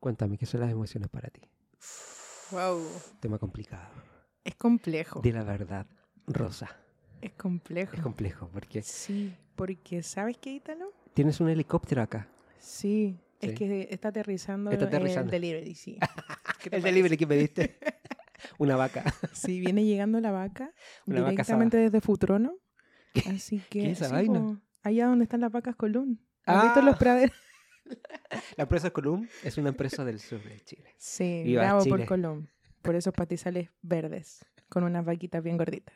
Cuéntame, ¿qué son las emociones para ti? Wow. Tema complicado. Es complejo. Di la verdad, Rosa. Es complejo. Es complejo porque Sí, porque ¿sabes qué, Ítalo? tienes un helicóptero acá. Sí, Sí. es que está aterrizando, Está el aterrizando. delivery, sí. ¿Qué El parece? delivery que me diste. Una vaca. Sí, viene llegando la vaca Una vaca directamente desde Futrono. Así que. ¿Qué es esa sí, vaina? allá donde están las vacas Colún. ¿Has Ah. visto los praderos? La empresa Colum es una empresa del sur de Chile. Sí, Viva bravo por. Colón. Por esos pastizales verdes, con unas vaquitas bien gorditas.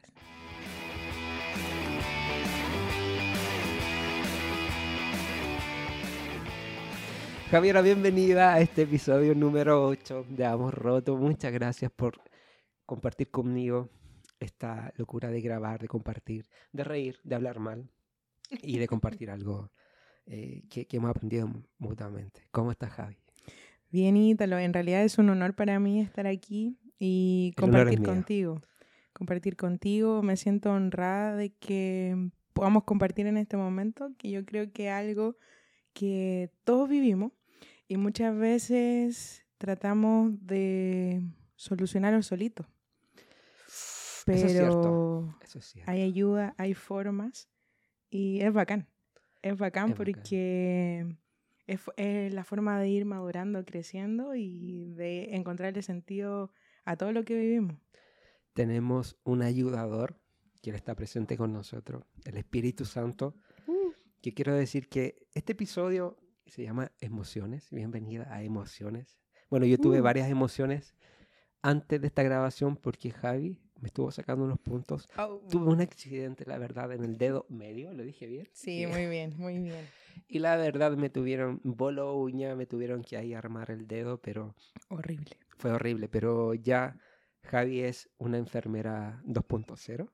Javiera, bienvenida a este episodio número 8 de Amos Roto. Muchas gracias por compartir conmigo esta locura de grabar, de compartir, de reír, de hablar mal y de compartir algo eh, que, que hemos aprendido mutuamente. ¿Cómo estás, Javi? Bien, Ítalo, en realidad es un honor para mí estar aquí y El compartir contigo. Compartir contigo, me siento honrada de que podamos compartir en este momento, que yo creo que es algo que todos vivimos y muchas veces tratamos de solucionarlo solitos. Eso es cierto. Pero Eso es cierto. hay ayuda, hay formas y es bacán. Es bacán Es bacán. porque es, la forma de ir madurando, creciendo y de encontrarle sentido a todo lo que vivimos. Tenemos un ayudador que está presente con nosotros, el Espíritu Santo, que quiero decir que este episodio se llama Emociones. Bienvenida a Emociones. Bueno, yo tuve Uh. varias emociones antes de esta grabación porque Javi me estuvo sacando unos puntos. Tuve un accidente, la verdad, en el dedo medio, lo dije bien. Sí, muy bien, muy bien. Y la verdad me tuvieron bolo uña, me tuvieron que ahí armar el dedo, pero Horrible. fue horrible. Pero ya Javi es una enfermera 2.0,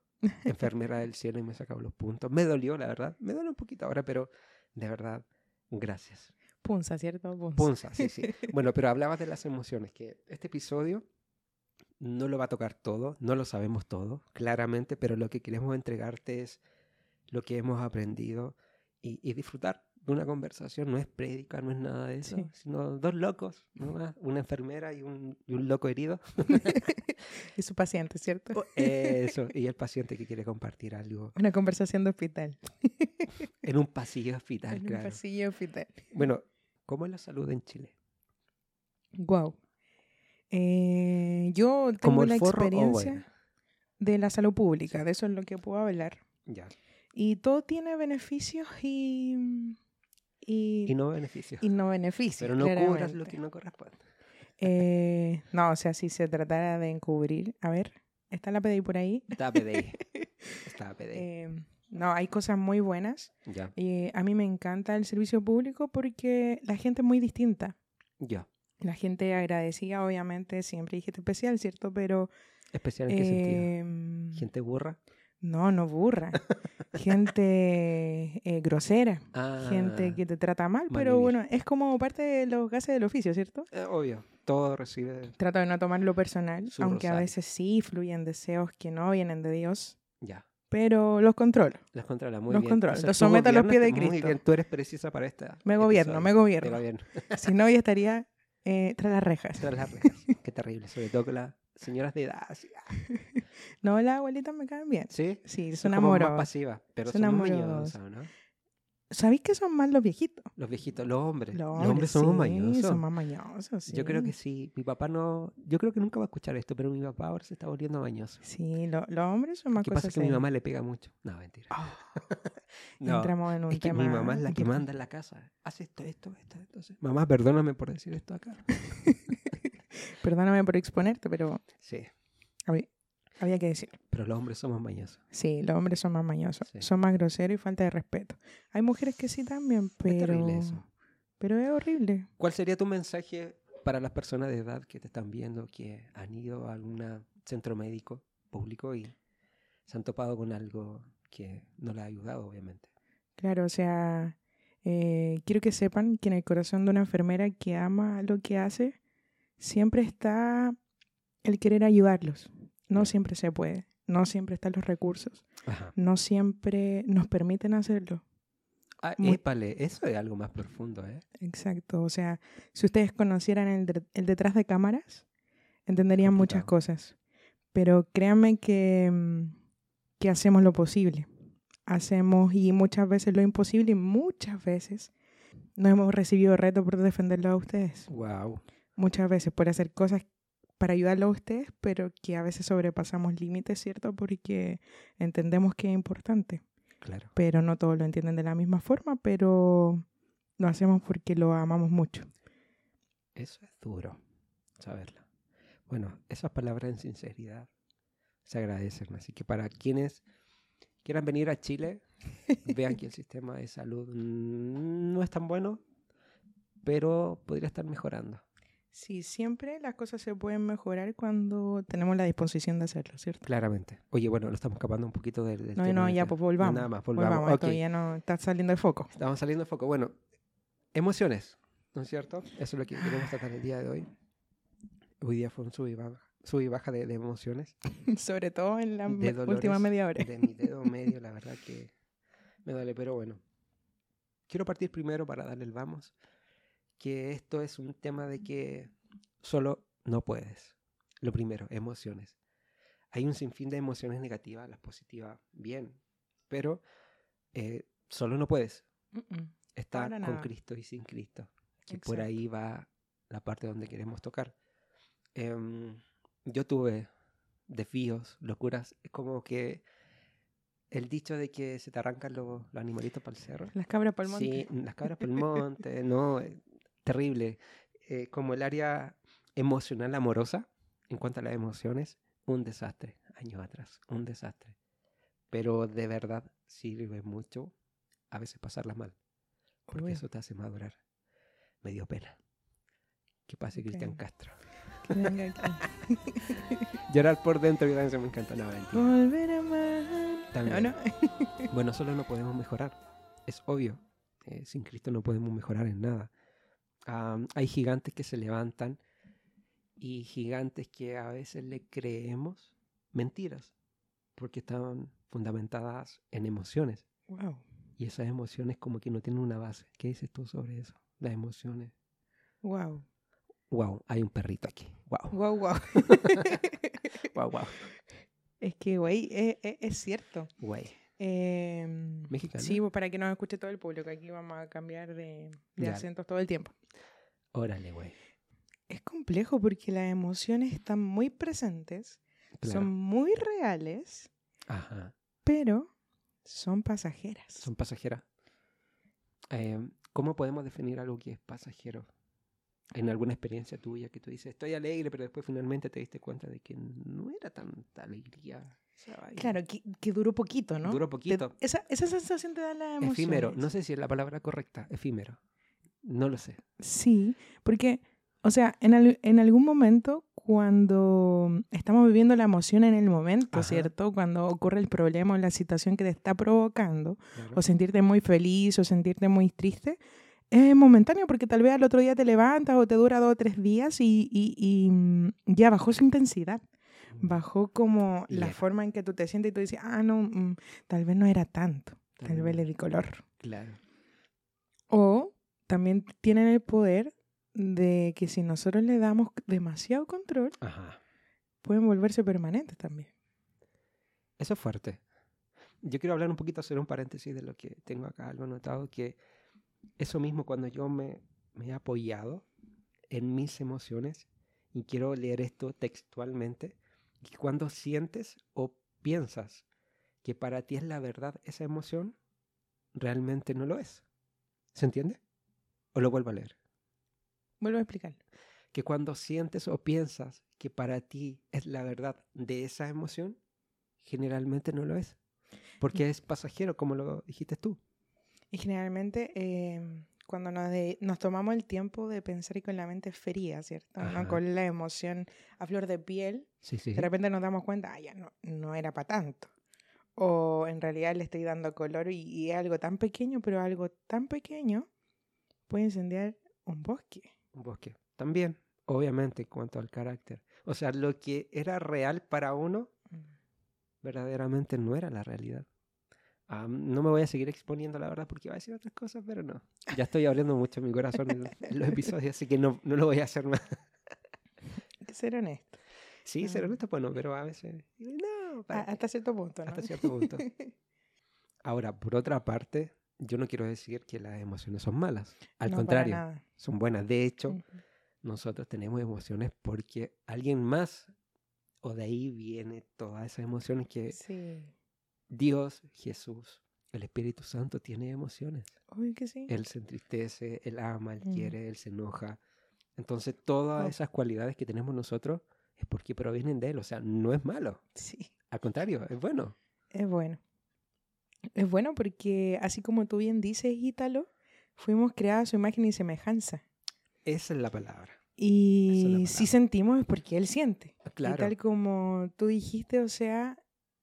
enfermera del cielo y me sacado los puntos. Me dolió, la verdad. Me duele un poquito ahora, pero de verdad, gracias. Punza, ¿cierto? Punza. Punza, sí, sí. Bueno, pero hablabas de las emociones, que este episodio no lo va a tocar todo, no lo sabemos todo, claramente, pero lo que queremos entregarte es lo que hemos aprendido y, y disfrutar de una conversación. No es prédica, no es nada de eso, Sí. sino dos locos, nomás, una enfermera y un, y un loco herido. Y su paciente, ¿cierto? Eso, y el paciente que quiere compartir algo Una conversación de hospital. en un pasillo hospital, en un claro. pasillo de hospital. Bueno, ¿cómo es la salud en Chile? Wow. Eh, yo tengo ¿Como la el forro o experiencia de la salud pública, de eso es lo que puedo hablar. Ya. Y todo tiene beneficios y, y, Y no beneficios. y no beneficios. Pero no cubras lo que no corresponde. Eh, no, o sea, si se tratara de encubrir. A ver, ¿está la PDI por ahí? Estaba PDI. Estaba PDI. Eh, no, hay cosas muy buenas. ya. Y a mí me encanta el servicio público porque la gente es muy distinta. Ya. La gente agradecida, obviamente, siempre hay gente especial, ¿cierto? Pero... ¿Especial en qué sentido? em, ¿Gente burra? No, no burra. gente eh, grosera. Gente Ah, que te trata mal, pero bueno, es como parte de los gases del oficio, ¿cierto? eh, obvio. Todo recibe. Trato de no tomarlo personal, aunque a rosario. veces sí fluyen deseos que no vienen de Dios, Ya. pero los controlo. Los controla muy Los bien. controla, O sea, los someto a los pies de gobiernas Muy Cristo. bien, tú eres precisa para esta. Me gobierno, me gobierno. Me gobierno. si no, ya estaría eh, tras las rejas. Tras las rejas. Qué terrible. Sobre todo con las señoras de edad. así, ah, No, las abuelitas me caen bien. Sí. Sí, Son son amorosas. pasivas, pero Son son, amorosas. ¿no? ¿Sabéis que son más los viejitos? Los viejitos, los hombres. Los Los hombres somos sí, mañosos. Son más mañosos, sí. Yo creo que sí. Mi papá no. Yo creo que nunca va a escuchar esto, pero mi papá ahora se está volviendo mañoso. Sí, lo- los hombres son más ¿Qué pasa? cosas Que mi mamá le pega mucho. No, mentira. Ah, No, Entramos en un es que mi mamá es la que manda en la casa. Hace esto, esto, esto. Entonces, mamá, perdóname por decir esto acá. Perdóname por exponerte, pero Sí, había, había que decir. pero los hombres somos mañosos. Sí, los hombres son más mañosos, Sí. son más groseros y falta de respeto. Hay mujeres que sí también, Es pero, terrible eso. pero es horrible. ¿Cuál sería tu mensaje para las personas de edad que te están viendo, que han ido a algún centro médico público y se han topado con algo que no les ha ayudado, obviamente? Claro, o sea, eh, quiero que sepan que en el corazón de una enfermera que ama lo que hace, siempre está el querer ayudarlos. No siempre se puede, no siempre están los recursos, Ajá. no siempre nos permiten hacerlo. Ah, Muy- épale, eso es algo más profundo, ¿eh? Exacto. O sea, si ustedes conocieran el, de- el detrás de cámaras, entenderían muchas cosas. Pero créanme que, mm, que hacemos lo posible. Hacemos y muchas veces lo imposible y muchas veces no hemos recibido reto por defenderlo a ustedes. Wow. Muchas veces por hacer cosas para ayudarlo a ustedes, pero que a veces sobrepasamos límites, ¿cierto? Porque entendemos que es importante Claro. pero no todos lo entienden de la misma forma, pero lo hacemos porque lo amamos mucho. Eso es duro, saberlo. Bueno, esas palabras en sinceridad se agradecen. Así que para quienes quieran venir a Chile, vean que el sistema de salud no es tan bueno, pero podría estar mejorando. Sí, siempre las cosas se pueden mejorar cuando tenemos la disposición de hacerlo, ¿cierto? Claramente. Oye, bueno, lo estamos escapando un poquito del, del No, tema no, de ya, que- pues volvamos. Nada más, Volvamos, volvamos. esto Ok, ya no está saliendo de foco. Estamos saliendo de foco. Bueno, emociones, ¿no es cierto? Eso es lo que queremos tratar el día de hoy. Hoy día fue un sub y baja, sub y baja de, de emociones. Sobre todo en la de me- dolores última media hora. De mi dedo medio, la verdad que me duele, pero bueno. Quiero partir primero para darle el vamos, que esto es un tema de que solo no puedes. Lo primero, emociones. Hay un sinfín de emociones negativas, las positivas, bien, pero eh, solo no puedes. Está Para con nada. Cristo y sin Cristo. Que por Exacto. ahí va la parte donde queremos tocar. Em, yo tuve desvíos, locuras. Es como que el dicho de que se te arrancan los, los animalitos para el cerro. Las cabras para el monte. Sí, las cabras por el monte, no, eh, terrible. Eh, como el área emocional amorosa, en cuanto a las emociones, un desastre, años atrás, un desastre. Pero de verdad sirve mucho a veces pasarlas mal, porque Obvio. eso te hace madurar. Me dio pena. Que pase Cristian Ok. Castro. Que venga aquí. Llorar por dentro y eso me encanta. No, mentira. Volver a amar. También. No, no. Bueno, solo no podemos mejorar. Es obvio. Eh, sin Cristo no podemos mejorar en nada. Am, hay gigantes que se levantan y gigantes que a veces le creemos mentiras porque están fundamentadas en emociones. Wow. Y esas emociones como que no tienen una base. ¿Qué dices tú sobre eso? Las emociones. Wow. Wow, hay un perrito aquí. Wow, Wow, wow. wow, wow. es que, güey, es, es- es cierto. Güey. Em, Mexicana. Sí, pues, para que nos escuche todo el público. Aquí vamos a cambiar de, acentos todo el tiempo. Órale, güey. Es complejo porque las emociones están muy presentes, Claro. son muy reales, Ajá. pero son pasajeras. Son pasajeras. Eh, ¿Cómo podemos definir algo que es pasajero? En alguna experiencia tuya que tú dices, estoy alegre, pero después finalmente te diste cuenta de que no era tanta alegría. Claro, que, que duró poquito, ¿no? Duró Te- poquito. esa, esa sensación te da la emoción. Efímero. No sé si es la palabra correcta. Efímero. No lo sé. Sí, porque, o sea, en, al- en algún momento, cuando estamos viviendo la emoción en el momento, Ajá. ¿cierto? Cuando ocurre el problema o la situación que te está provocando, Claro. o sentirte muy feliz o sentirte muy triste, es momentáneo porque tal vez al otro día te levantas o te dura dos o tres días y, y- y, mm, ya bajó su intensidad. Bajó como Y la era. forma en que tú te sientes y tú dices, ah, no, mm, tal vez no era tanto, tal vez le di color. Claro. O también tienen el poder de que si nosotros le damos demasiado control, Ajá. pueden volverse permanentes también. Eso es fuerte. Yo quiero hablar un poquito, hacer un paréntesis de lo que tengo acá, algo anotado, que eso mismo cuando yo me, me he apoyado en mis emociones, y quiero leer esto textualmente, que cuando sientes o piensas que para ti es la verdad esa emoción, realmente no lo es. ¿Se entiende? O lo vuelvo a leer. Vuelvo a explicar. Que cuando sientes o piensas que para ti es la verdad de esa emoción, generalmente no lo es. Porque es pasajero, como lo dijiste tú. Y generalmente eh, cuando nos, de- nos tomamos el tiempo de pensar y con la mente fría, ¿cierto? ¿No? Con la emoción a flor de piel, Sí, sí. de repente nos damos cuenta, ah, ya no, no era para tanto. O en realidad le estoy dando color y, y algo tan pequeño, pero algo tan pequeño puede incendiar un bosque. Un bosque. También, obviamente, en cuanto al carácter. O sea, lo que era real para uno, verdaderamente no era la realidad. Ah, no me voy a seguir exponiendo, la verdad, porque iba a decir otras cosas, pero no. Ya estoy abriendo mucho mi corazón en, en los episodios, así que no, no lo voy a hacer más. Hay que ser honesto. Sí, ser Ah. honesto, bueno, pero a veces... No, hasta cierto punto, ¿no? Hasta cierto punto. Ahora, por otra parte, yo no quiero decir que las emociones son malas. Al No, contrario, son buenas. De hecho, nosotros tenemos emociones porque alguien más, o de ahí viene todas esas emociones que Sí, Dios, Jesús, el Espíritu Santo tiene emociones. obvio que sí. Él se entristece, Él ama, Él Mm. quiere, Él se enoja. Entonces, todas Oh. esas cualidades que tenemos nosotros es porque provienen de Él. O sea, no es malo. Sí, Al contrario, es bueno. es bueno. Es bueno porque, así como tú bien dices, Ítalo, fuimos creados a su imagen y semejanza. Esa es la palabra. Y palabra. si sentimos es porque Él siente. Y Claro. tal como tú dijiste, o sea,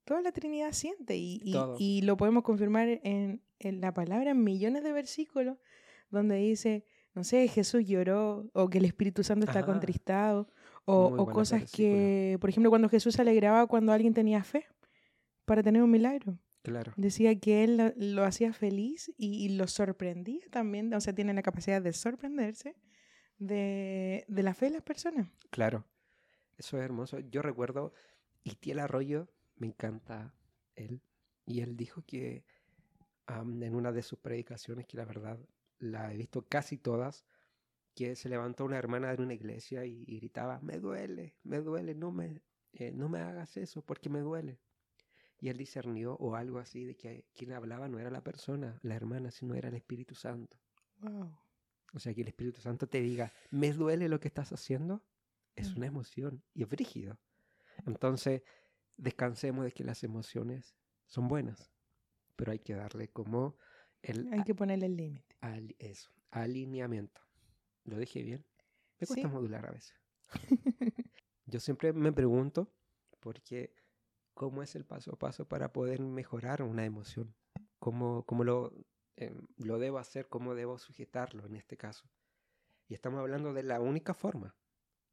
toda la Trinidad siente y, y- lo podemos confirmar en, en la palabra, en millones de versículos, donde dice, no sé, Jesús lloró o que el Espíritu Santo está Ajá. contristado o, o cosas que, por ejemplo, cuando Jesús se alegraba cuando alguien tenía fe para tener un milagro. Claro. Decía que él lo, lo hacía feliz y, y lo sorprendía también, o sea, tiene la capacidad de sorprenderse de, de la fe de las personas. Claro. Eso es hermoso. Yo recuerdo Itiel Arroyo, me encanta él. Y él dijo que en una de sus predicaciones, que la verdad la he visto casi todas, que se levantó una hermana de una iglesia y, y gritaba, me duele, me duele, no me, eh, no me hagas eso porque me duele. Y él discernió o algo así de que quien hablaba no era la persona, la hermana, sino era el Espíritu Santo. Wow. O sea, que el Espíritu Santo te diga, me duele lo que estás haciendo, es Mm. una emoción y es brígido. Entonces, descansemos de que las emociones son buenas, pero hay que darle como el Hay que ponerle el límite. al- eso, alineamiento. ¿Lo dije bien? Me cuesta Sí. modular a veces. Yo siempre me pregunto, porque ¿cómo es el paso a paso para poder mejorar una emoción? ¿Cómo, cómo lo, em, lo debo hacer? ¿Cómo debo sujetarlo en este caso? Y estamos hablando de la única forma,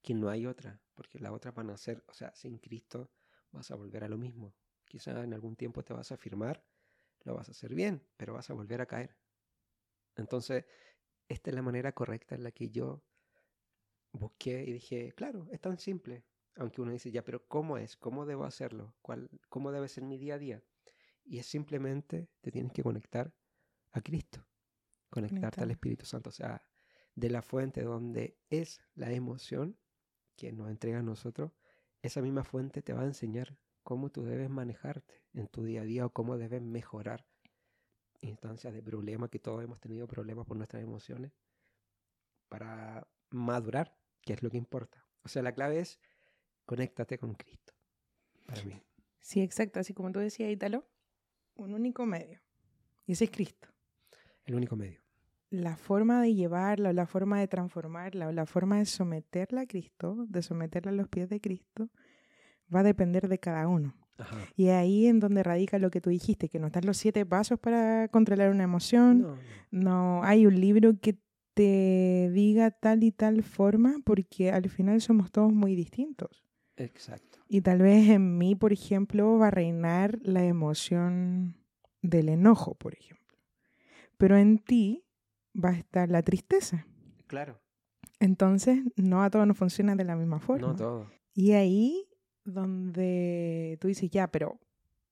que no hay otra, porque la otra van a ser, o sea, sin Cristo vas a volver a lo mismo. Quizá en algún tiempo te vas a afirmar, lo vas a hacer bien, pero vas a volver a caer. Entonces, esta es la manera correcta en la que yo busqué y dije, claro, es tan simple. Aunque uno dice, ya, pero ¿cómo es? ¿Cómo debo hacerlo? ¿Cuál, ¿Cómo debe ser mi día a día? Y es simplemente, te tienes que conectar a Cristo, conectarte al. Espíritu Santo, o sea, de la fuente donde es la emoción que nos entrega a nosotros, esa misma fuente te va a enseñar cómo tú debes manejarte en tu día a día o cómo debes mejorar instancias de problema, que todos hemos tenido problemas por nuestras emociones, para madurar, que es lo que importa. O sea, la clave es conéctate con Cristo, para mí. Sí, exacto. Así como tú decías, Ítalo, un único medio. Y ese es Cristo. El único medio. La forma de llevarla, o la forma de transformarla, o la forma de someterla a Cristo, de someterla a los pies de Cristo, va a depender de cada uno. Ajá. Y ahí en donde radica lo que tú dijiste, que no están los siete pasos para controlar una emoción. No, no. No hay un libro que te diga tal y tal forma, porque al final somos todos muy distintos. Exacto. Y tal vez en mí, por ejemplo, va a reinar la emoción del enojo, por ejemplo. Pero en ti va a estar la tristeza. Claro. Entonces, no a todos nos funciona de la misma forma. No todo. Y ahí donde tú dices, ya, pero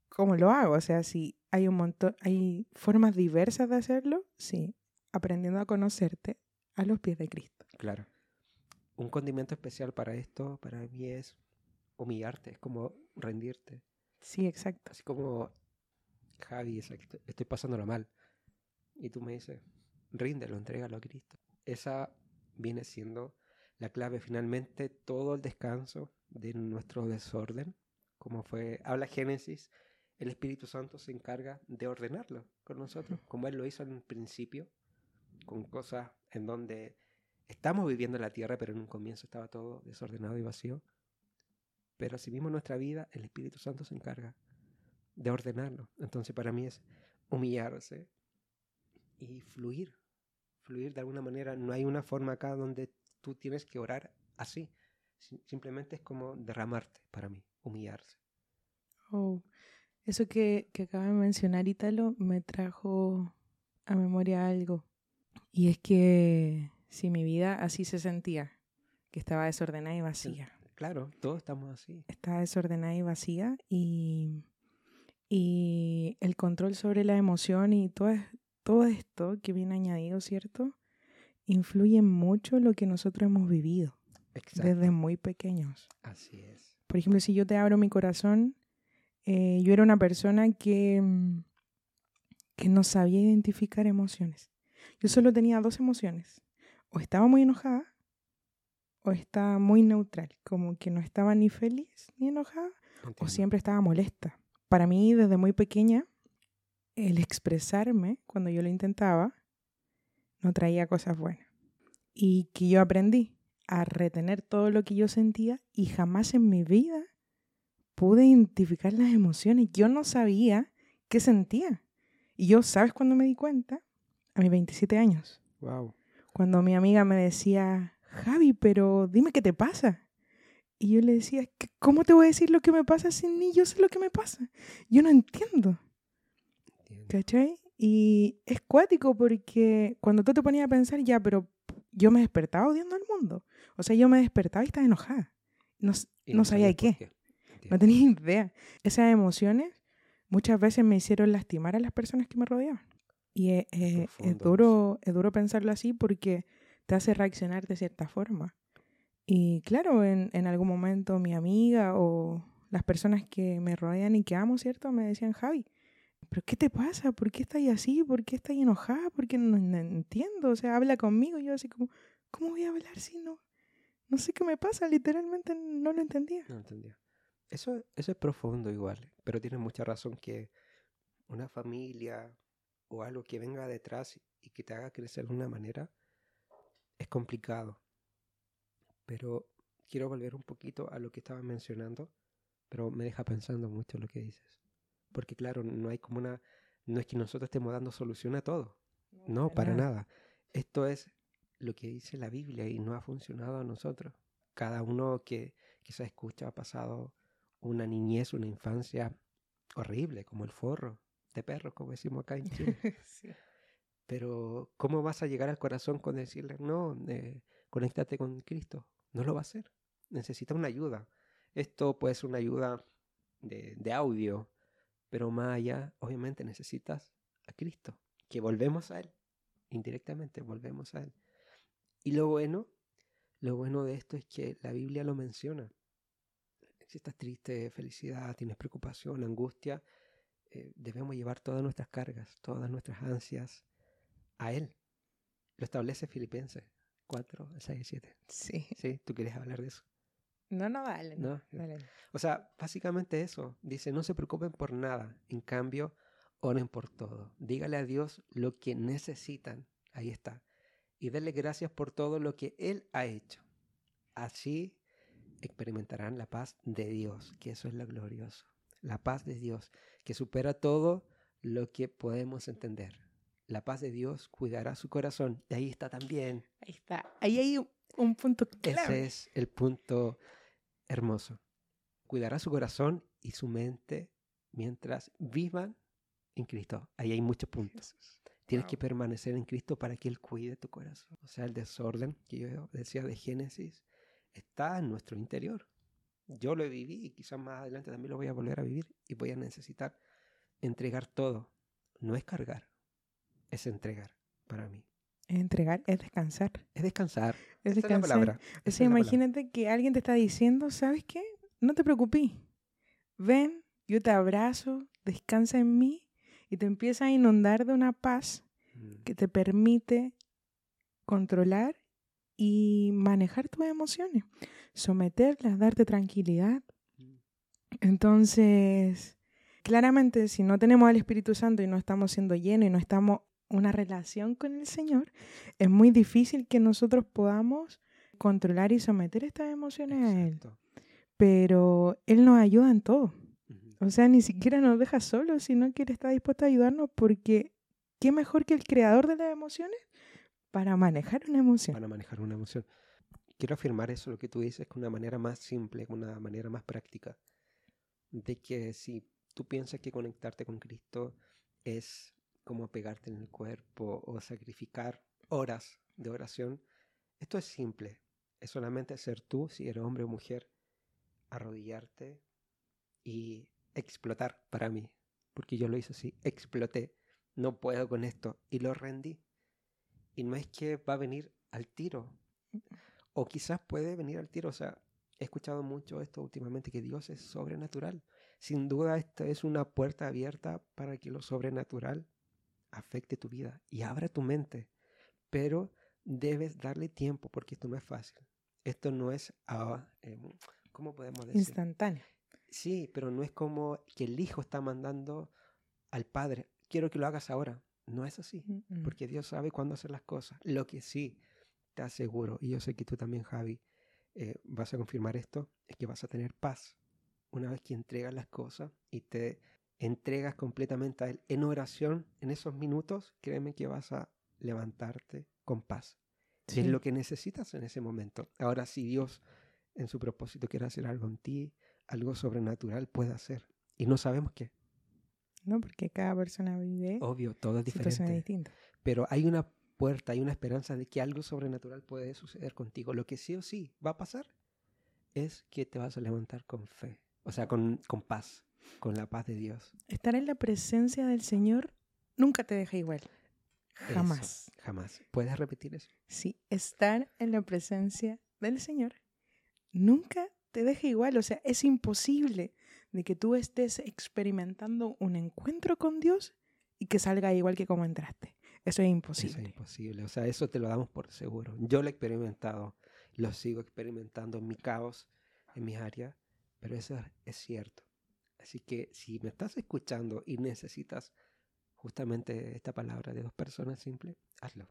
¿cómo lo hago? O sea, si hay un montón, hay formas diversas de hacerlo, sí, aprendiendo a conocerte a los pies de Cristo. Claro. Un condimento especial para esto, para mí, es humillarte, es como rendirte. Sí, exacto. Así como, Javi, exacto, estoy pasándolo mal. Y tú me dices, ríndelo, entrégalo a Cristo. Esa viene siendo la clave. Finalmente, todo el descanso de nuestro desorden, como fue, habla Génesis, el Espíritu Santo se encarga de ordenarlo con nosotros, como Él lo hizo en un principio, con cosas en donde estamos viviendo en la tierra, pero en un comienzo estaba todo desordenado y vacío. Pero así mismo en nuestra vida, el Espíritu Santo se encarga de ordenarlo. Entonces para mí es humillarse y fluir. Fluir de alguna manera. No hay una forma acá donde tú tienes que orar así. Sim- Simplemente es como derramarte para mí, humillarse. Oh, Eso que, que acaba de mencionar Ítalo me trajo a memoria algo. Y es que si mi vida así se sentía, que estaba desordenada y vacía. Claro, todos estamos así. Estaba desordenada y vacía y, y el control sobre la emoción y todo, todo esto que viene añadido, ¿cierto? Influye mucho en lo que nosotros hemos vivido desde muy pequeños. Así es. Por ejemplo, si yo te abro mi corazón, eh, yo era una persona que, mm, que no sabía identificar emociones. Yo solo tenía dos emociones. O estaba muy enojada o estaba muy neutral, como que no estaba ni feliz ni enojada o siempre estaba molesta. Para mí, desde muy pequeña, el expresarme cuando yo lo intentaba no traía cosas buenas. Y que yo aprendí a retener todo lo que yo sentía y jamás en mi vida pude identificar las emociones. Yo no sabía qué sentía. Y yo, ¿sabes cuándo me di cuenta? A mis 27 años. Wow. Cuando mi amiga me decía, Javi, pero dime qué te pasa. Y yo le decía, ¿cómo te voy a decir lo que me pasa si ni yo sé lo que me pasa? Yo no entiendo. ¿Cachai? Y es cuático porque cuando tú te ponías a pensar, ya, pero yo me despertaba odiando al mundo. O sea, yo me despertaba y estaba enojada. No, no, sabía de qué. No tenía idea. Esas emociones muchas veces me hicieron lastimar a las personas que me rodeaban. Y es, es, duro, es duro pensarlo así porque te hace reaccionar de cierta forma. Y claro, en, en algún momento mi amiga o las personas que me rodean y que amo, ¿cierto? Me decían, Javi, ¿pero qué te pasa? ¿Por qué estás así? ¿Por qué estás enojada? ¿Por qué no, entiendo? O sea, habla conmigo. Yo así como, ¿cómo voy a hablar si no? No sé qué me pasa, literalmente no lo entendía. No entendía. Eso, eso es profundo igual, pero tienes mucha razón que una familia o algo que venga detrás y que te haga crecer de una manera es complicado. Pero quiero volver un poquito a lo que estaba mencionando, pero me deja pensando mucho lo que dices. Porque claro, no hay como una, no es que nosotros estemos dando solución a todo. No, para nada. Esto es lo que dice la Biblia y no ha funcionado a nosotros. Cada uno que quizá escucha ha pasado una niñez, una infancia horrible, como el forro de perro, como decimos acá en Chile. Pero ¿cómo vas a llegar al corazón con decirle, no, eh, conéctate con Cristo? No lo va a hacer. Necesita una ayuda. Esto puede ser una ayuda de, de audio, pero más allá, obviamente necesitas a Cristo, que volvemos a Él, indirectamente volvemos a Él. Y lo bueno, lo bueno de esto es que la Biblia lo menciona. Si estás triste, felicidad, tienes preocupación, angustia, eh, debemos llevar todas nuestras cargas, todas nuestras ansias a Él. Lo establece Filipenses 4, 6 7. Sí. Sí, ¿tú quieres hablar de eso? No, no, dale. No, O sea, básicamente eso. Dice, no se preocupen por nada. En cambio, oren por todo. Dígale a Dios lo que necesitan. Ahí está. Y denle gracias por todo lo que Él ha hecho. Así experimentarán la paz de Dios, que eso es lo glorioso. La paz de Dios, que supera todo lo que podemos entender. La paz de Dios cuidará su corazón. Y ahí está también. Ahí está. Ahí hay un punto clave. Ese es el punto hermoso. Cuidará su corazón y su mente mientras vivan en Cristo. Ahí hay muchos puntos. Tienes que permanecer en Cristo para que Él cuide tu corazón. O sea, el desorden que yo decía de Génesis está en nuestro interior. Yo lo viví y quizás más adelante también lo voy a volver a vivir y voy a necesitar entregar todo. No es cargar, es entregar para mí. Entregar es descansar. Es descansar. Es descansar. la palabra. O sea, imagínate que alguien te está diciendo, ¿sabes qué? No te preocupes. Ven, yo te abrazo, descansa en mí y te empieza a inundar de una paz mm. que te permite controlar y manejar tus emociones, someterlas, darte tranquilidad. Mm. Entonces, claramente, si no tenemos al Espíritu Santo y no estamos siendo llenos y no estamos una relación con el Señor, es muy difícil que nosotros podamos controlar y someter estas emociones a Él. Pero Él nos ayuda en todo. O sea, ni siquiera nos deja solos, sino que Él está dispuesto a ayudarnos porque ¿qué mejor que el creador de las emociones para manejar una emoción? Para manejar una emoción. Quiero afirmar eso, lo que tú dices, con una manera más simple, con una manera más práctica. De que si tú piensas que conectarte con Cristo es como pegarte en el cuerpo o sacrificar horas de oración, esto es simple. Es solamente ser tú, si eres hombre o mujer, arrodillarte y explotar para mí. Porque yo lo hice así, exploté. No puedo con esto. Y lo rendí. Y no es que va a venir al tiro. O quizás puede venir al tiro. O sea, he escuchado mucho esto últimamente, que Dios es sobrenatural. Sin duda, esta es una puerta abierta para que lo sobrenatural afecte tu vida y abra tu mente. Pero debes darle tiempo porque esto no es fácil. Esto no es, ah, em, ¿cómo podemos decir? Instantáneo. Sí, pero no es como que el hijo está mandando al padre, quiero que lo hagas ahora. No es así, porque Dios sabe cuándo hacer las cosas. Lo que sí te aseguro, y yo sé que tú también, Javi, eh, vas a confirmar esto, es que vas a tener paz una vez que entregas las cosas y te entregas completamente a Él en oración, en esos minutos, créeme que vas a levantarte con paz. Es lo que necesitas en ese momento. Ahora, si Dios en su propósito quiere hacer algo en ti, algo sobrenatural puede hacer. Y no sabemos qué. No, porque cada persona vive. Obvio, todo es diferente. Pero hay una puerta, hay una esperanza de que algo sobrenatural puede suceder contigo. Lo que sí o sí va a pasar es que te vas a levantar con fe. O sea, con, con paz, con la paz de Dios. Estar en la presencia del Señor nunca te deja igual. Jamás. jamás. ¿Puedes repetir eso? Sí, estar en la presencia del Señor nunca te deja igual. O sea, es imposible de que tú estés experimentando un encuentro con Dios y que salga igual que como entraste. Eso es imposible. Eso es imposible. O sea, eso te lo damos por seguro. Yo lo he experimentado, lo sigo experimentando en mi caos, en mis áreas, pero eso es cierto. Así que si me estás escuchando y necesitas justamente esta palabra de dos personas simple, hazlo.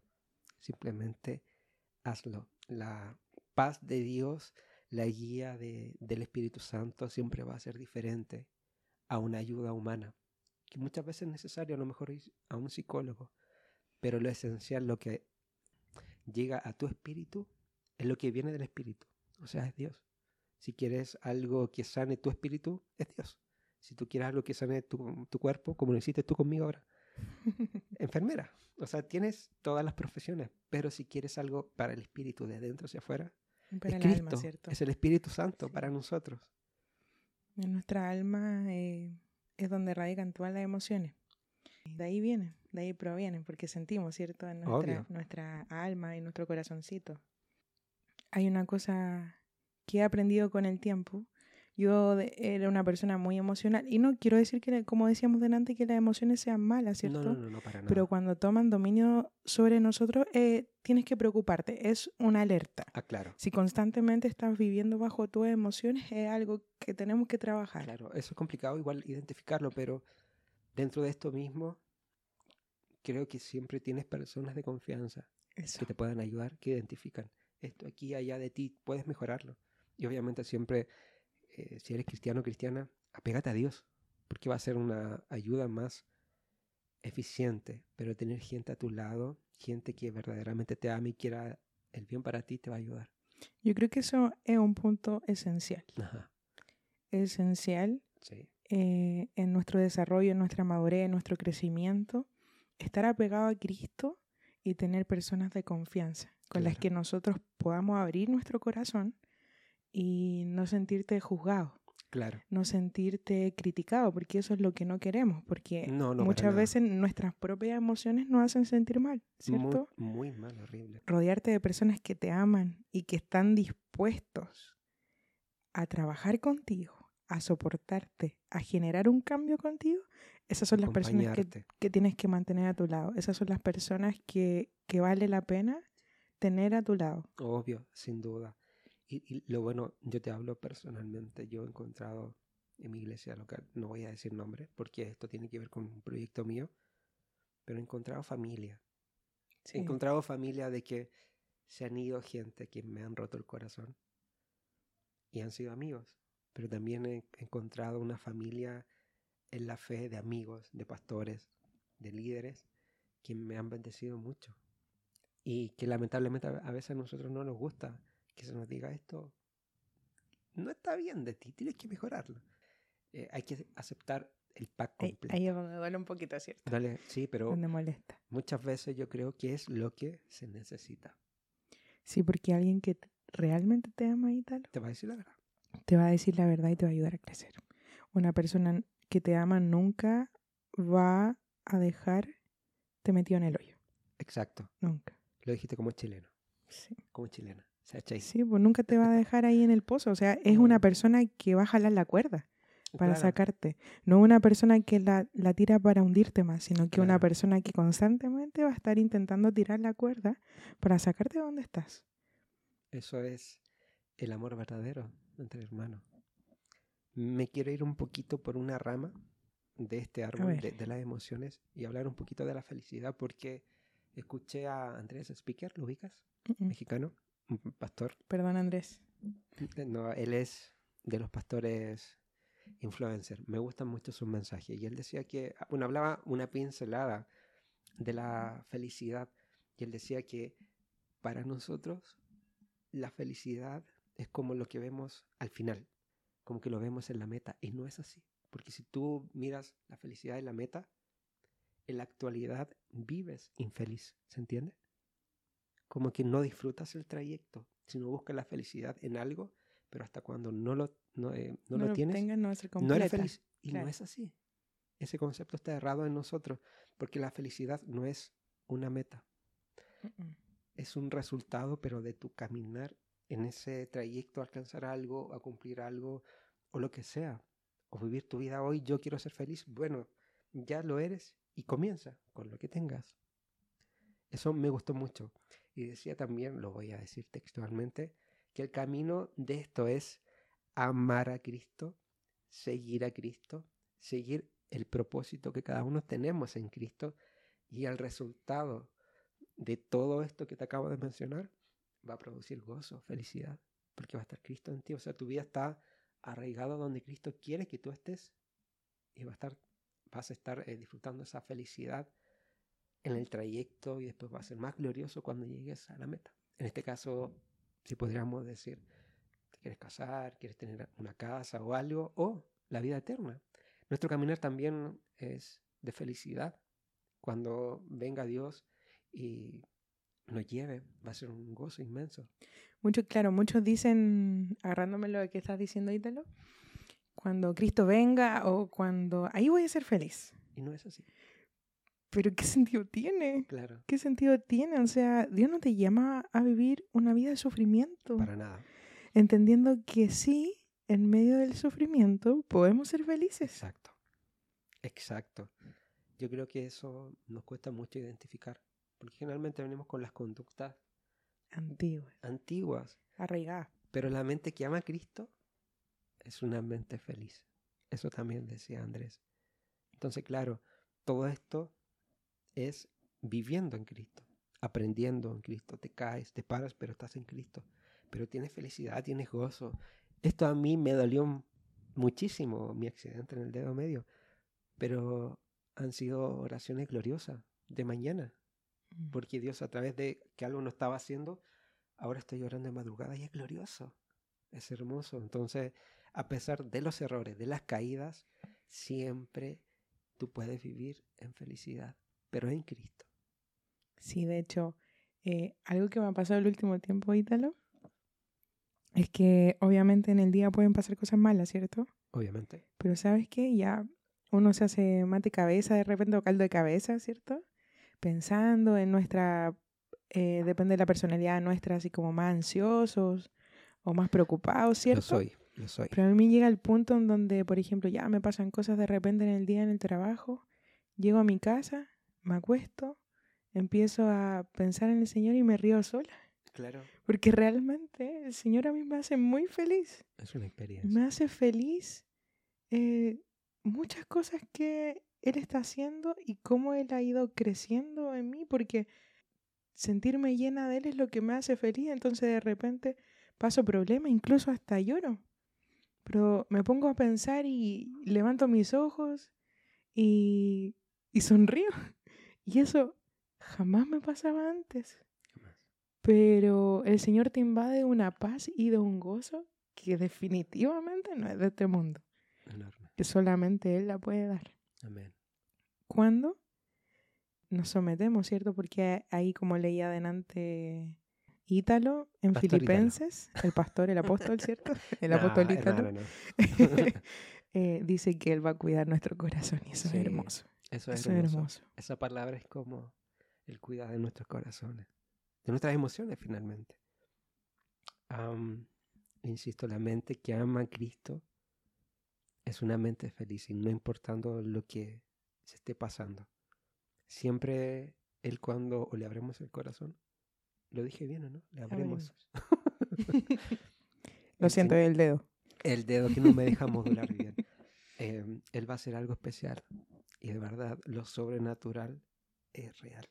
Simplemente hazlo. La paz de Dios, la guía del Espíritu Santo siempre va a ser diferente a una ayuda humana, que muchas veces es necesario a lo mejor a un psicólogo, pero lo esencial, lo que llega a tu espíritu, es lo que viene del espíritu, o sea, es Dios. Si quieres algo que sane tu espíritu, es Dios. Si tú quieres algo que sane tu, tu cuerpo, como lo hiciste tú conmigo ahora, enfermera. O sea, tienes todas las profesiones, pero si quieres algo para el espíritu de dentro hacia afuera, es Cristo, es el Espíritu Santo para nosotros. En nuestra alma eh, es donde radican todas las emociones. De ahí vienen, de ahí provienen, porque sentimos, ¿cierto? En nuestra, nuestra alma y nuestro corazoncito. Hay una cosa que he aprendido con el tiempo yo era una persona muy emocional y no quiero decir que, como decíamos delante, que las emociones sean malas, ¿cierto? No, no, no, para nada. Pero cuando toman dominio sobre nosotros, eh, tienes que preocuparte, es una alerta. Ah, claro. Si constantemente estás viviendo bajo tus emociones, es algo que tenemos que trabajar. Claro, eso es complicado igual identificarlo, pero dentro de esto mismo, creo que siempre tienes personas de confianza que te puedan ayudar, que identifican esto aquí, allá de ti, puedes mejorarlo. Y obviamente siempre eh, si eres cristiano o cristiana, apégate a Dios, porque va a ser una ayuda más eficiente, pero tener gente a tu lado, gente que verdaderamente te ama y quiera el bien para ti, te va a ayudar. Yo creo que eso es un punto esencial. Esencial eh, en nuestro desarrollo, en nuestra madurez, en nuestro crecimiento, estar apegado a Cristo y tener personas de confianza con las que nosotros podamos abrir nuestro corazón y no sentirte juzgado. Claro. No sentirte criticado, porque eso es lo que no queremos, porque muchas veces nuestras propias emociones nos hacen sentir mal, ¿cierto? Muy, mal, horrible. Rodearte de personas que te aman y que están dispuestos a trabajar contigo, a soportarte, a generar un cambio contigo, esas son las personas que, que, tienes que mantener a tu lado. Esas son las personas que, que vale la pena tener a tu lado. Obvio, sin duda. Y, lo bueno, yo te hablo personalmente, yo he encontrado en mi iglesia local, no voy a decir nombre porque esto tiene que ver con un proyecto mío, pero he encontrado familia. He encontrado familia de que se han ido gente que me han roto el corazón y han sido amigos, pero también he encontrado una familia en la fe de amigos, de pastores, de líderes que me han bendecido mucho y que lamentablemente a veces a nosotros no nos gusta que se nos diga esto no está bien de ti, tienes que mejorarlo. Eh, hay que aceptar el pack completo. ahí donde duele un poquito, ¿cierto? Dale, sí, pero Donde molesta. muchas veces yo creo que es lo que se necesita. Sí, porque alguien que realmente te ama y tal, Te va a decir la verdad. te va a decir la verdad y te va a ayudar a crecer. Una persona que te ama nunca va a dejarte metido en el hoyo. Exacto. Nunca. Lo dijiste como chileno. Sí. Como chilena. Ahí. Sí, pues nunca te va a dejar ahí en el pozo. O sea, es una persona que va a jalar la cuerda para Claro, sacarte. No una persona que la, la tira para hundirte más, sino que una Claro. persona que constantemente va a estar intentando tirar la cuerda para sacarte de donde estás. Eso es el amor verdadero entre hermanos. Me quiero ir un poquito por una rama de este árbol de, de las emociones y hablar un poquito de la felicidad porque escuché a Andrés Speaker, ¿lo ubicas? Mm, mm. Mexicano, un pastor. Perdón, Andrés. No, él es de los pastores influencer. Me gustan mucho sus mensajes. Y él decía que, ah, bueno, hablaba una pincelada de la felicidad. Y él decía que para nosotros la felicidad es como lo que vemos al final, como que lo vemos en la meta. Y no es así. Porque si tú miras la felicidad en la meta, en la actualidad vives infeliz. ¿Se entiende? Como que no disfrutas el trayecto, sino buscas la felicidad en algo, pero hasta cuando no lo, no, eh, no lo tienes, no no eres feliz. Y claro. no es así. Ese concepto está errado en nosotros, porque la felicidad no es una meta, es un resultado, pero de tu caminar en ese trayecto a alcanzar algo, a cumplir algo, o lo que sea, o vivir tu vida hoy, yo quiero ser feliz, bueno, ya lo eres y comienza con lo que tengas. Eso me gustó mucho. Y decía también, lo voy a decir textualmente, que el camino de esto es amar a Cristo, seguir a Cristo, seguir el propósito que cada uno tenemos en Cristo y el resultado de todo esto que te acabo de mencionar va a producir gozo, felicidad, porque va a estar Cristo en ti. O sea, tu vida está arraigada donde Cristo quiere que tú estés y va a estar, vas a estar eh, disfrutando esa felicidad en el trayecto y después va a ser más glorioso cuando llegues a la meta. En este caso, si podríamos decir, te quieres casar, quieres tener una casa o algo, o la vida eterna. Nuestro caminar también es de felicidad. Cuando venga Dios y nos lleve, va a ser un gozo inmenso. Muchos, claro, muchos dicen, agarrándome lo que estás diciendo, Ítalo, cuando Cristo venga o cuando... Ahí voy a ser feliz. Y no es así. Pero ¿qué sentido tiene? Claro, ¿Qué sentido tiene? O sea, Dios no te llama a vivir una vida de sufrimiento. para nada. Entendiendo que sí, en medio del sufrimiento podemos ser felices. Exacto. Exacto. Yo creo que eso nos cuesta mucho identificar, porque generalmente venimos con las conductas Antiguas, antiguas, arraigadas. pero la mente que ama a Cristo es una mente feliz. Eso también decía Andrés. Entonces, claro, todo esto es viviendo en Cristo, aprendiendo en Cristo. Te caes, te paras, pero estás en Cristo. Pero tienes felicidad, tienes gozo. Esto a mí me dolió muchísimo, mi accidente en el dedo medio, pero han sido oraciones gloriosas de mañana, Mm. porque Dios a través de que algo no estaba haciendo, ahora estoy llorando de madrugada y es glorioso, es hermoso. Entonces, a pesar de los errores, de las caídas, siempre tú puedes vivir en felicidad, pero en Cristo. Sí, de hecho, eh, algo que me ha pasado el último tiempo, Ítalo, es que obviamente en el día pueden pasar cosas malas, ¿cierto? Obviamente. Pero ¿sabes qué? Ya uno se hace mate cabeza de repente o caldo de cabeza, ¿cierto? Pensando en nuestra, eh, depende de la personalidad nuestra, así como más ansiosos o más preocupados, ¿cierto? Lo soy, lo soy. Pero a mí llega el punto en donde, por ejemplo, ya me pasan cosas de repente en el día en el trabajo, llego a mi casa, me acuesto, empiezo a pensar en el Señor y me río sola. Claro, Porque realmente el Señor a mí me hace muy feliz. es una experiencia. Me hace feliz eh, muchas cosas que Él está haciendo y cómo Él ha ido creciendo en mí, porque sentirme llena de Él es lo que me hace feliz. Entonces de repente paso problemas, incluso hasta lloro. Pero me pongo a pensar y levanto mis ojos y, y sonrío. Y eso jamás me pasaba antes. Jamás. Pero el Señor te invade de una paz y de un gozo que definitivamente no es de este mundo. Enorme. que solamente Él la puede dar. Amén. ¿Cuándo? Nos sometemos, ¿cierto? Porque ahí, como leía adelante Ítalo, en Pastor. Filipenses, el pastor, el apóstol, ¿cierto? El No, apóstol Ítalo. no. eh, dice que Él va a cuidar nuestro corazón y eso Sí, es hermoso. Eso es Eso es hermoso. Esa palabra es como el cuidado de nuestros corazones, de nuestras emociones finalmente. Insisto, la mente que ama a Cristo es una mente feliz y no importando lo que se esté pasando. Siempre Él cuando o le abremos el corazón, lo dije bien o no, le abrimos Lo siento, el dedo. el dedo que no me deja modular bien. Em, él va a hacer algo especial. Y de verdad, lo sobrenatural es real.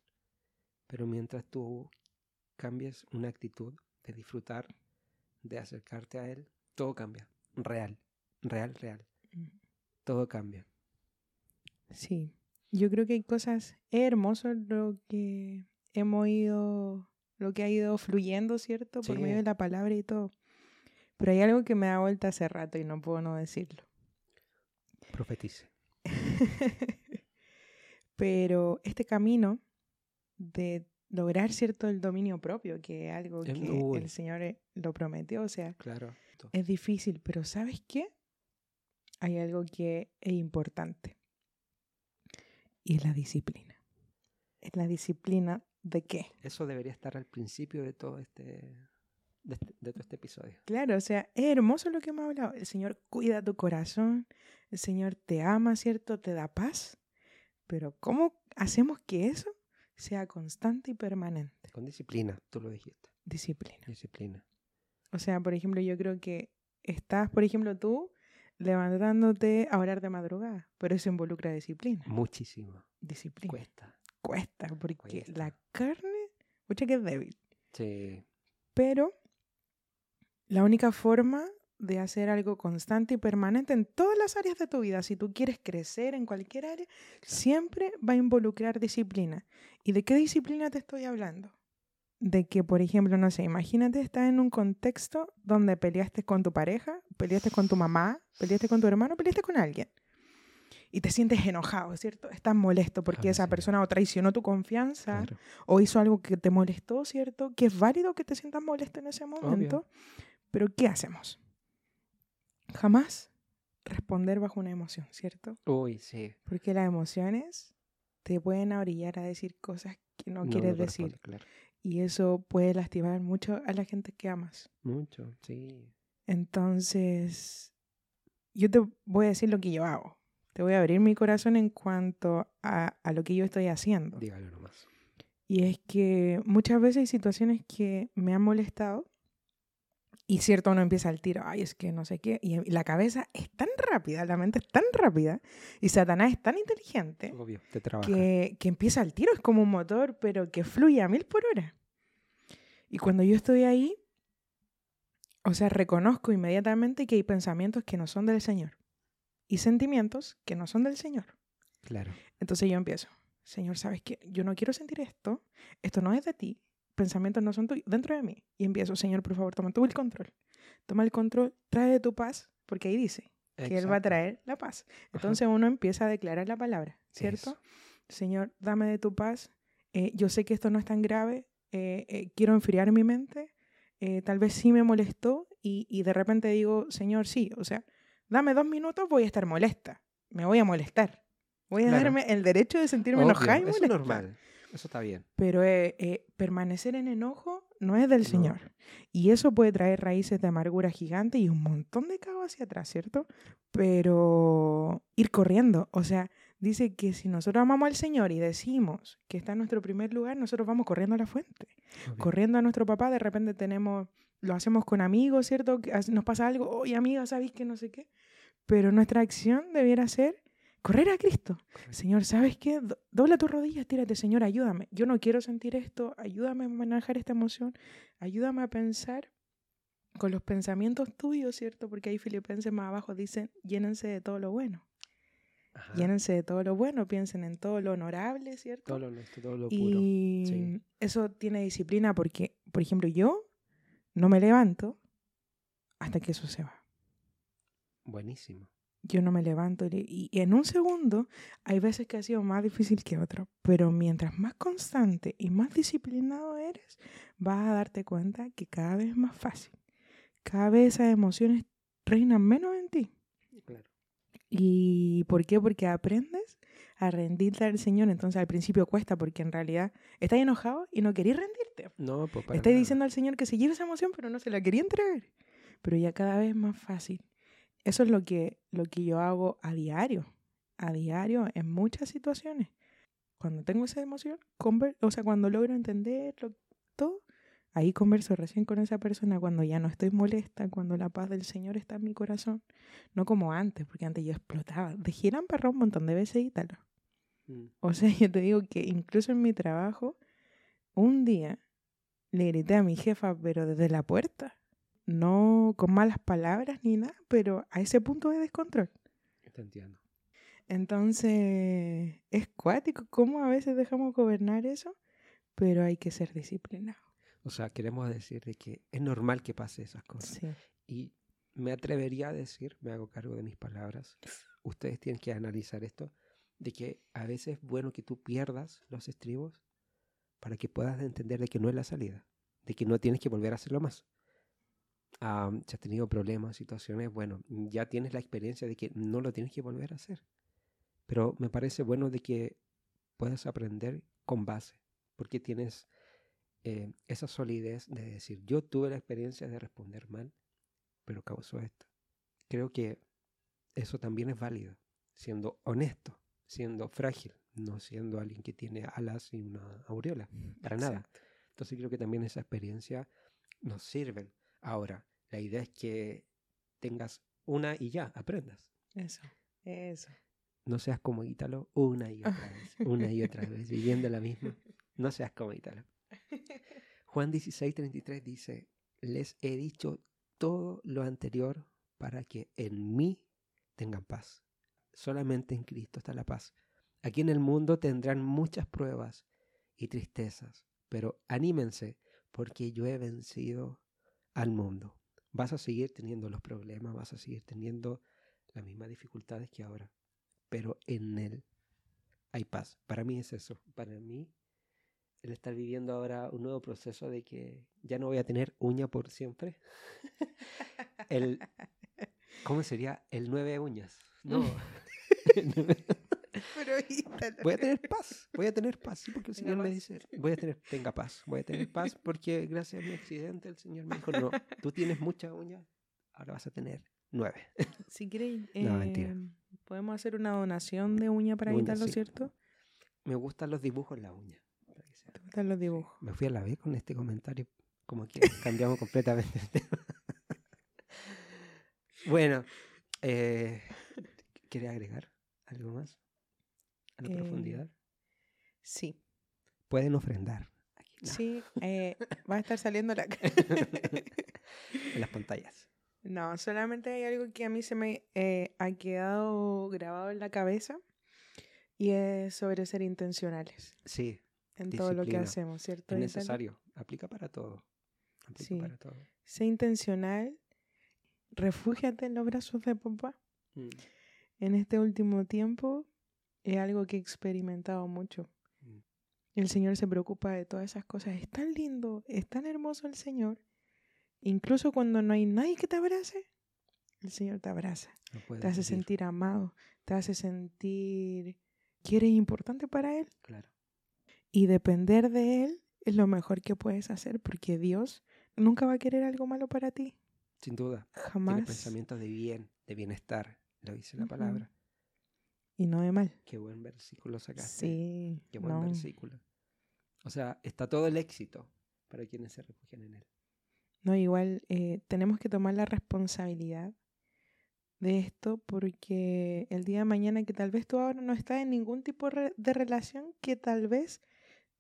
Pero mientras tú cambies una actitud de disfrutar, de acercarte a Él, todo cambia. Real, real, real. Mm. Todo cambia. Sí, yo creo que hay cosas es hermoso lo que hemos ido, lo que ha ido fluyendo, ¿cierto? Por medio de la palabra y todo. Pero hay algo que me da vuelta hace rato y no puedo no decirlo. Profetice. Pero este camino de lograr, ¿cierto? El dominio propio, que es algo que uy. el Señor eh, lo prometió, o sea, Claro. es difícil, pero ¿sabes qué? Hay algo que es importante. Y es la disciplina. Es la disciplina de qué? Eso debería estar al principio de todo este, de, este- de todo este episodio. Claro, o sea, es hermoso lo que hemos hablado. El Señor cuida tu corazón, el Señor te ama, ¿cierto? Te da paz. Pero ¿cómo hacemos que eso sea constante y permanente? Con disciplina, tú lo dijiste. Disciplina. Disciplina. O sea, por ejemplo, yo creo que estás, por ejemplo, tú levantándote a orar de madrugada, pero eso involucra disciplina. Muchísimo. Disciplina. Cuesta. Cuesta, porque Cuesta. la carne, mucha que es débil. Sí. Pero la única forma de hacer algo constante y permanente en todas las áreas de tu vida, si tú quieres crecer en cualquier área, siempre va a involucrar disciplina. ¿Y de qué disciplina te estoy hablando? De que, por ejemplo, no sé, imagínate estar en un contexto donde peleaste con tu pareja, peleaste con tu mamá, peleaste con tu hermano, peleaste con alguien. Y te sientes enojado, ¿cierto? Estás molesto porque esa sí. persona o traicionó tu confianza Claro. o hizo algo que te molestó, ¿cierto? Que es válido que te sientas molesto en ese momento. Pero ¿qué hacemos? Jamás responder bajo una emoción, ¿cierto? Uy, sí. Porque las emociones te pueden orillar a decir cosas que no, quieres decir. claro. Y eso puede lastimar mucho a la gente que amas. Mucho, sí. Entonces, yo te voy a decir lo que yo hago. Te voy a abrir mi corazón en cuanto a, a lo que yo estoy haciendo. Dígalo nomás. Y es que muchas veces hay situaciones que me han molestado y cierto uno empieza al tiro, ay, es que no sé qué, y la cabeza es tan rápida, la mente es tan rápida y Satanás es tan inteligente Obvio, te trabaja. que, que empieza al tiro, es como un motor, pero que fluye a mil por hora. Y cuando yo estoy ahí, o sea, reconozco inmediatamente que hay pensamientos que no son del Señor y sentimientos que no son del Señor. Claro. Entonces yo empiezo, Señor, ¿sabes qué? Yo no quiero sentir esto, esto no es de ti, pensamientos no son tuyos, dentro de mí. Y empiezo, Señor, por favor, toma tú el control. Toma el control, trae tu paz, porque ahí dice que Él va a traer la paz. Entonces uno empieza a declarar la palabra, ¿cierto? Eso. Señor, dame de tu paz. eh, yo sé que esto no es tan grave, eh, eh, quiero enfriar mi mente, tal vez sí me molestó y, y de repente digo, Señor, sí, o sea, dame dos minutos, voy a estar molesta, me voy a molestar. Voy a Claro. darme el derecho de sentirme Obvio, enojada y Eso es normal. Eso está bien. Pero eh, eh, permanecer en enojo no es del No. Señor. Y eso puede traer raíces de amargura gigante y un montón de caos hacia atrás, ¿cierto? Pero ir corriendo, o sea, dice que si nosotros amamos al Señor y decimos que está en nuestro primer lugar, nosotros vamos corriendo a la fuente, corriendo a nuestro papá, de repente tenemos, lo hacemos con amigos, ¿cierto? Nos pasa algo, oye amiga, ¿sabéis que no sé qué? Pero nuestra acción debiera ser correr a Cristo. Señor, ¿sabes qué? Do- Dobla tus rodillas, tírate, Señor, ayúdame. Yo no quiero sentir esto, ayúdame a manejar esta emoción, ayúdame a pensar con los pensamientos tuyos, ¿cierto? Porque ahí Filipenses más abajo dicen, llénense de todo lo bueno, Ajá. llénense de todo lo bueno, piensen en todo lo honorable, ¿cierto? Todo lo todo lo puro. y sí. eso tiene disciplina porque, por ejemplo, yo no me levanto hasta que eso se va. Buenísimo. Yo no me levanto. Y, y en un segundo, hay veces que ha sido más difícil que otro. Pero mientras más constante y más disciplinado eres, vas a darte cuenta que cada vez es más fácil. Cada vez esas emociones reinan menos en ti. Claro. ¿Y por qué? Porque aprendes a rendirte al Señor. Entonces al principio cuesta porque en realidad estás enojado y no querías rendirte. No, pues para Estás nada. diciendo al Señor que se lleve esa emoción, pero no se la quería entregar. Pero ya cada vez es más fácil. Eso es lo que, lo que yo hago a diario. A diario, en muchas situaciones. Cuando tengo esa emoción, conver- o sea, cuando logro entender lo- todo, ahí converso recién con esa persona cuando ya no estoy molesta, cuando la paz del Señor está en mi corazón. No como antes, porque antes yo explotaba. Dejé a emperrar un montón de veces y tal. Mm. O sea, yo te digo que incluso en mi trabajo, un día le grité a mi jefa, pero desde la puerta. No con malas palabras ni nada, pero a ese punto de descontrol. Te entiendo. Entonces, es cuático cómo a veces dejamos gobernar eso, pero hay que ser disciplinado. O sea, queremos decir de que es normal que pase esas cosas. Sí. Y me atrevería a decir, me hago cargo de mis palabras, ustedes tienen que analizar esto, de que a veces es bueno que tú pierdas los estribos para que puedas entender de que no es la salida, de que no tienes que volver a hacerlo más. Ah, si has tenido problemas, situaciones, bueno, ya tienes la experiencia de que no lo tienes que volver a hacer. Pero me parece bueno de que puedas aprender con base, porque tienes eh, esa solidez de decir, yo tuve la experiencia de responder mal, pero causó esto. Creo que eso también es válido, siendo honesto, siendo frágil, no siendo alguien que tiene alas y una aureola, para nada. Exacto. Entonces creo que también esa experiencia nos sirve. Ahora, la idea es que tengas una y ya, aprendas. Eso, eso. No seas como Ítalo una y otra vez, una y otra vez, viviendo la misma. No seas como Ítalo. Juan 16, 33 dice, les he dicho todo lo anterior para que en mí tengan paz. Solamente en Cristo está la paz. Aquí en el mundo tendrán muchas pruebas y tristezas, pero anímense porque yo he vencido al mundo. Vas a seguir teniendo los problemas, vas a seguir teniendo las mismas dificultades que ahora, pero en Él hay paz. Para mí es eso. Para mí, el estar viviendo ahora un nuevo proceso de que ya no voy a tener uña por siempre. el, ¿Cómo sería? El nueve uñas. No. Voy a tener paz, voy a tener paz, sí, porque el Señor me dice, voy a tener, tenga paz, voy a tener paz porque gracias a mi accidente el Señor me dijo, no, tú tienes mucha uña, ahora vas a tener nueve. Si No, mentira. eh, podemos hacer una donación de uña para Uña, sí. ¿cierto? Me gustan los dibujos en la uña. ¿Te gustan los dibujos? Me fui a la vez con este comentario, como que cambiamos completamente el tema. bueno, eh, ¿quieres agregar algo más? A la Eh, profundidad. Sí. Pueden ofrendar aquí, no, Sí, eh, va a estar saliendo la en las pantallas. No, solamente hay algo que a mí se me eh, ha quedado grabado en la cabeza y es sobre ser intencionales Sí, en todo lo que hacemos, ¿cierto? es necesario. Aplica para todo. Aplica Sí. para todo. Sé intencional, refúgiate en los brazos de papá. Mm, En este último tiempo es algo que he experimentado mucho. Mm. El Señor se preocupa de todas esas cosas. Es tan lindo, es tan hermoso el Señor. Incluso cuando no hay nadie que te abrace, el Señor te abraza. no Te hace sentir amado, te hace sentir que eres importante para Él. Claro. Y depender de Él es lo mejor que puedes hacer porque Dios nunca va a querer algo malo para ti. Sin duda. Tiene Jamás. pensamientos de bien, de bienestar. Lo dice la palabra. Y no de mal. Qué buen versículo sacaste. Sí. Qué buen no. versículo. O sea, está todo el éxito para quienes se refugian en él. No, igual eh, tenemos que tomar la responsabilidad de esto porque el día de mañana que tal vez tú ahora no estás en ningún tipo de relación que tal vez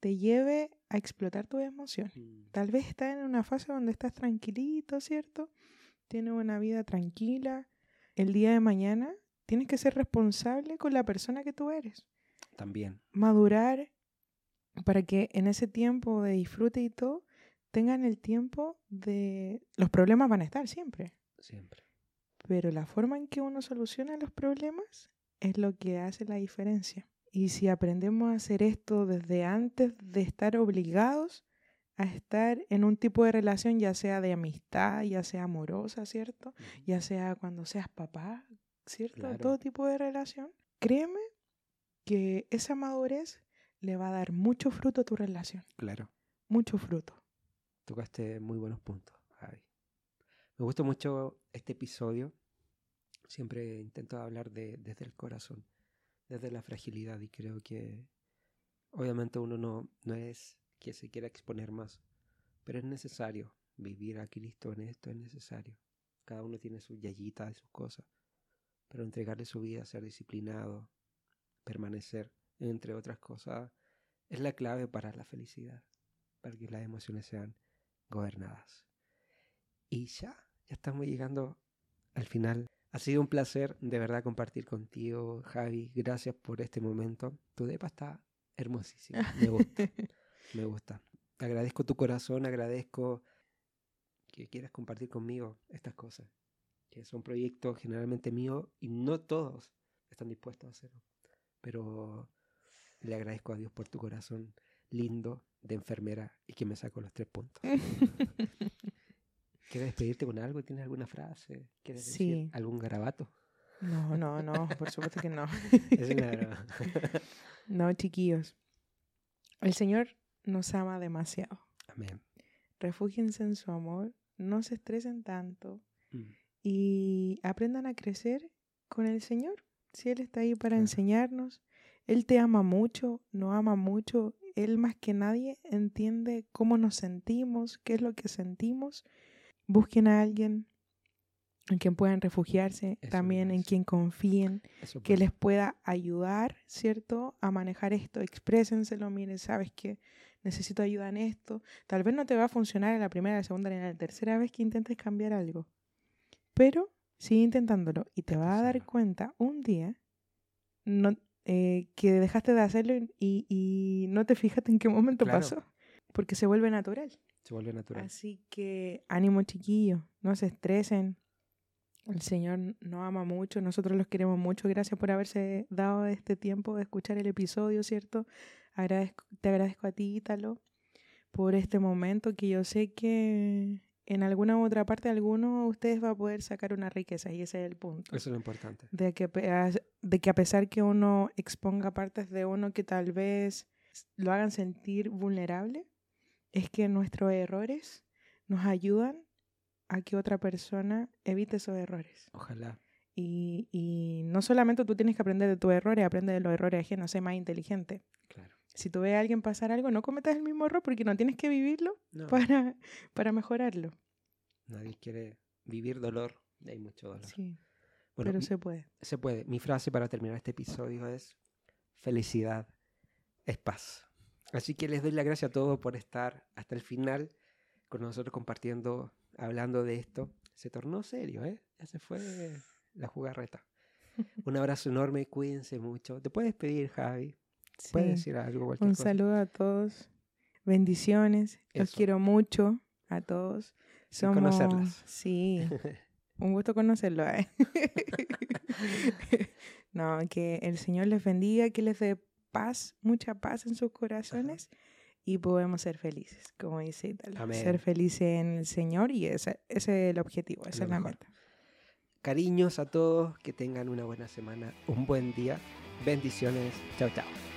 te lleve a explotar tus emociones. Mm, Tal vez estás en una fase donde estás tranquilito, ¿cierto? Tienes una vida tranquila. El día de mañana tienes que ser responsable con la persona que tú eres. También. Madurar para que en ese tiempo de disfrute y todo tengan el tiempo de... Los problemas van a estar siempre, Siempre. pero la forma en que uno soluciona los problemas es lo que hace la diferencia. Y si aprendemos a hacer esto desde antes de estar obligados a estar en un tipo de relación, ya sea de amistad, ya sea amorosa, ¿cierto? Ya sea cuando seas papá, ¿cierto? Todo tipo de relación. Créeme que esa madurez le va a dar mucho fruto a tu relación. Claro. Mucho fruto. Tocaste muy buenos puntos, Javi. Me gustó mucho este episodio. Siempre intento hablar de, desde el corazón, desde la fragilidad y creo que obviamente uno no, no es que se quiera exponer más, pero es necesario vivir a Cristo en esto, es necesario. Cada uno tiene su yayita de sus cosas, pero entregarle su vida, ser disciplinado, permanecer, entre otras cosas, es la clave para la felicidad, para que las emociones sean gobernadas. Y ya, ya estamos llegando al final. Ha sido un placer de verdad compartir contigo, Javi. Gracias por este momento. Tu depa está hermosísima. Me gusta. me gusta. Agradezco tu corazón, agradezco que quieras compartir conmigo estas cosas, que son proyectos generalmente míos y no todos están dispuestos a hacerlo. Pero le agradezco a Dios por tu corazón lindo de enfermera y que me sacó los tres puntos. ¿Quieres despedirte con algo? ¿Tienes alguna frase? ¿Quieres decir algún garabato? No, no, no, por supuesto que no. no, chiquillos. El Señor nos ama demasiado. Amén. Refúgiense en su amor, no se estresen tanto mm. Y aprendan a crecer con el Señor. Si Él está ahí para enseñarnos, Él te ama mucho, nos ama mucho, Él más que nadie entiende cómo nos sentimos, qué es lo que sentimos. Busquen a alguien en quien puedan refugiarse, también en quien confíen, que les pueda ayudar, ¿cierto? A manejar esto, exprésenselo, miren, sabes que necesito ayuda en esto. Tal vez no te va a funcionar en la primera, la segunda ni en la tercera vez que intentes cambiar algo, pero sigue intentándolo y te vas a dar cuenta un día no, eh, que dejaste de hacerlo y, y, no te fijaste en qué momento pasó, porque se vuelve natural. Se vuelve natural. Así que ánimo chiquillo, no se estresen. El Señor nos ama mucho, nosotros los queremos mucho. Gracias por haberse dado este tiempo de escuchar el episodio, ¿cierto? Agradezco, te agradezco a ti, Ítalo, por este momento que yo sé que en alguna u otra parte alguno de ustedes va a poder sacar una riqueza y ese es el punto. Eso es lo importante. De que, de que a pesar que uno exponga partes de uno que tal vez lo hagan sentir vulnerable, es que nuestros errores nos ayudan a que otra persona evite esos errores. Ojalá. Y, y no solamente tú tienes que aprender de tus errores, aprende de los errores ajenos, sé más inteligente. Claro. Si tú ves a alguien pasar algo, no cometas el mismo error porque no tienes que vivirlo para, para mejorarlo. Nadie quiere vivir dolor, hay mucho dolor. Sí, pero se puede. Se puede. Mi frase para terminar este episodio es, felicidad es paz. Así que les doy la gracia a todos por estar hasta el final con nosotros compartiendo, hablando de esto. Se tornó serio, ¿eh? Ya se fue la jugarreta. Un abrazo enorme, cuídense mucho. ¿Te puedes pedir, Javi? ¿Puedes decir algo? Un saludo a todos. Bendiciones. Los quiero mucho a todos. Somos... Conocerlas. Sí. Un gusto conocerlo. ¿eh? no, que el Señor les bendiga, que les dé paz, mucha paz en sus corazones y podemos ser felices, como dice Italo. Ser felices en el Señor y ese, ese es el objetivo, esa es la meta. Cariños a todos, que tengan una buena semana, un buen día. Bendiciones. Chao, chao.